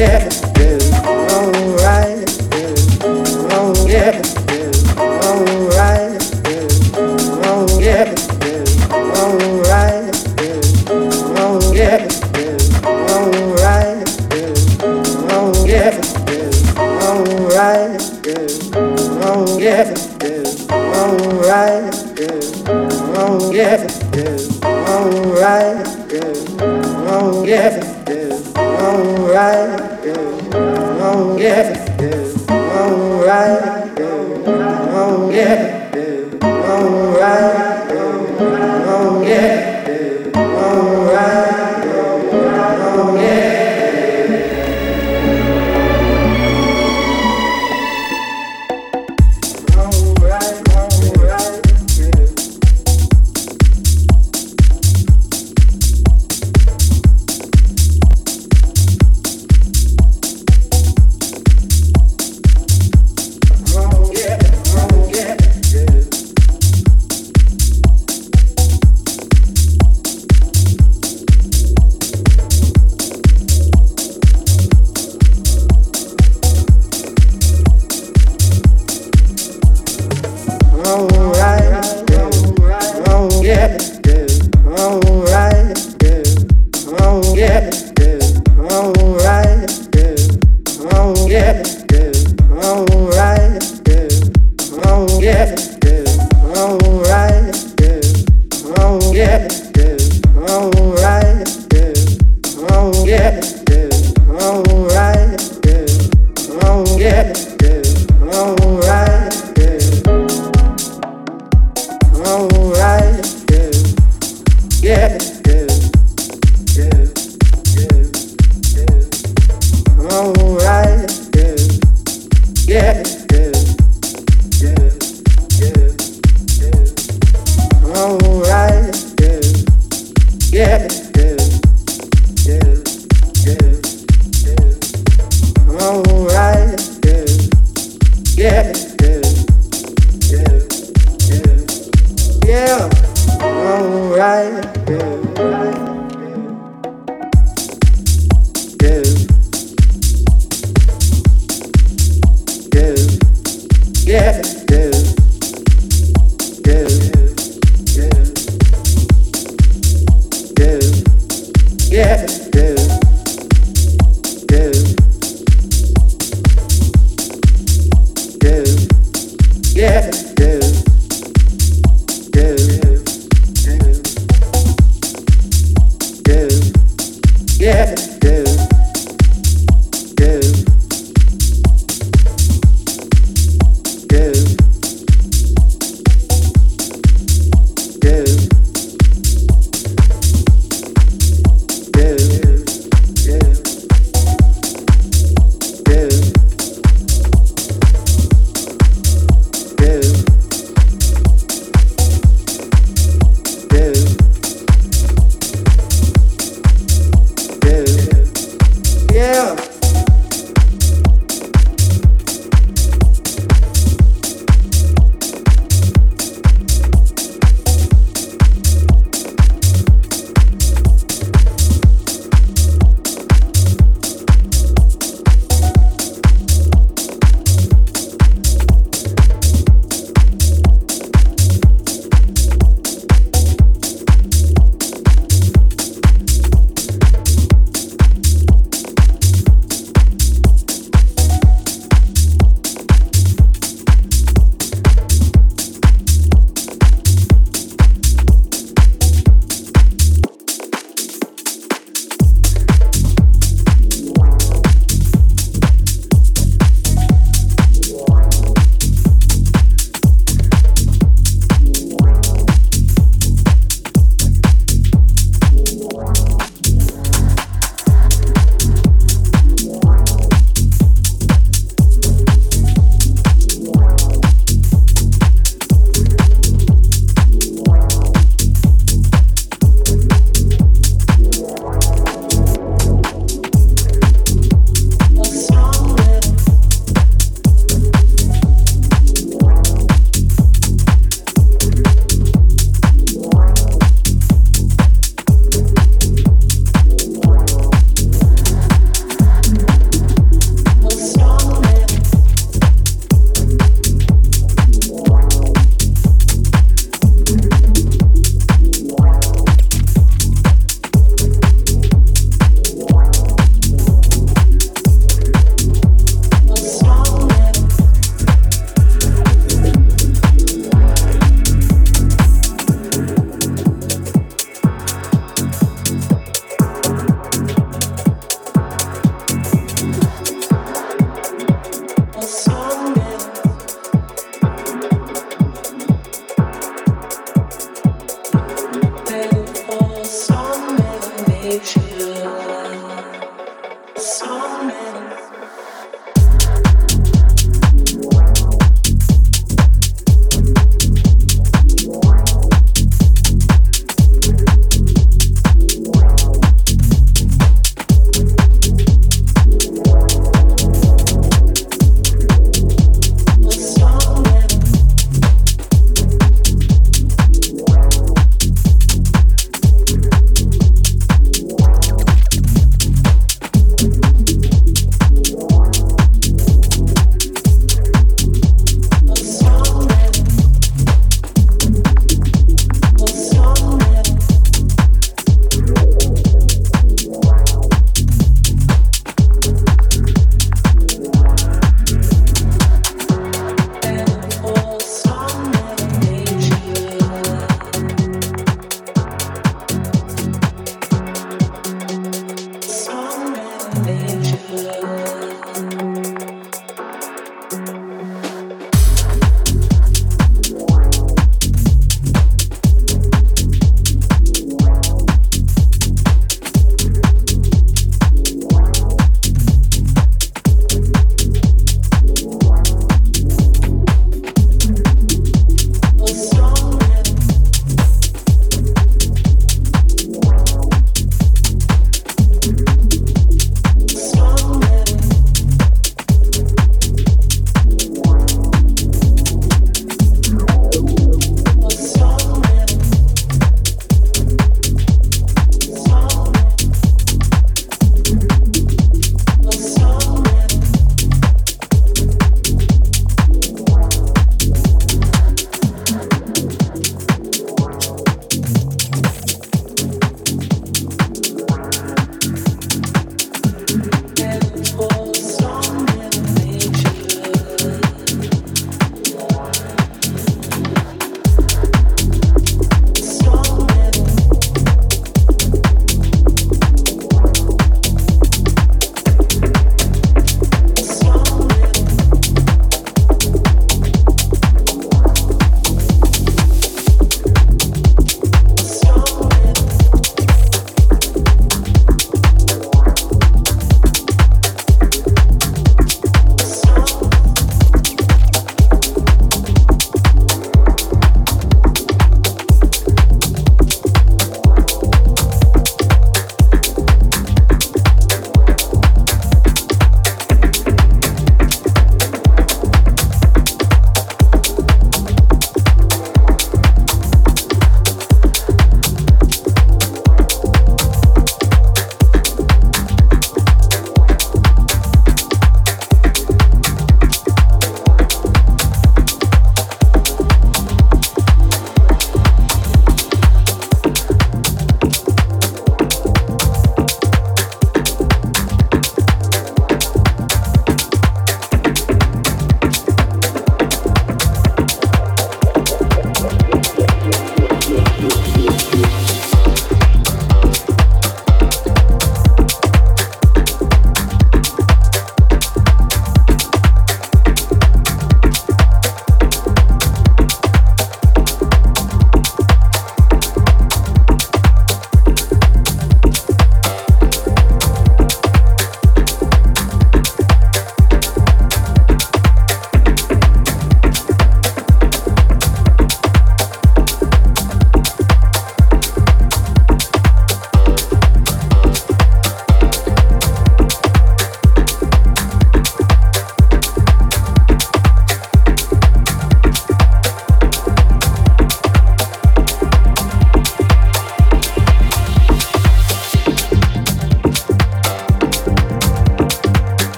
Yeah. yeah, alright, yeah.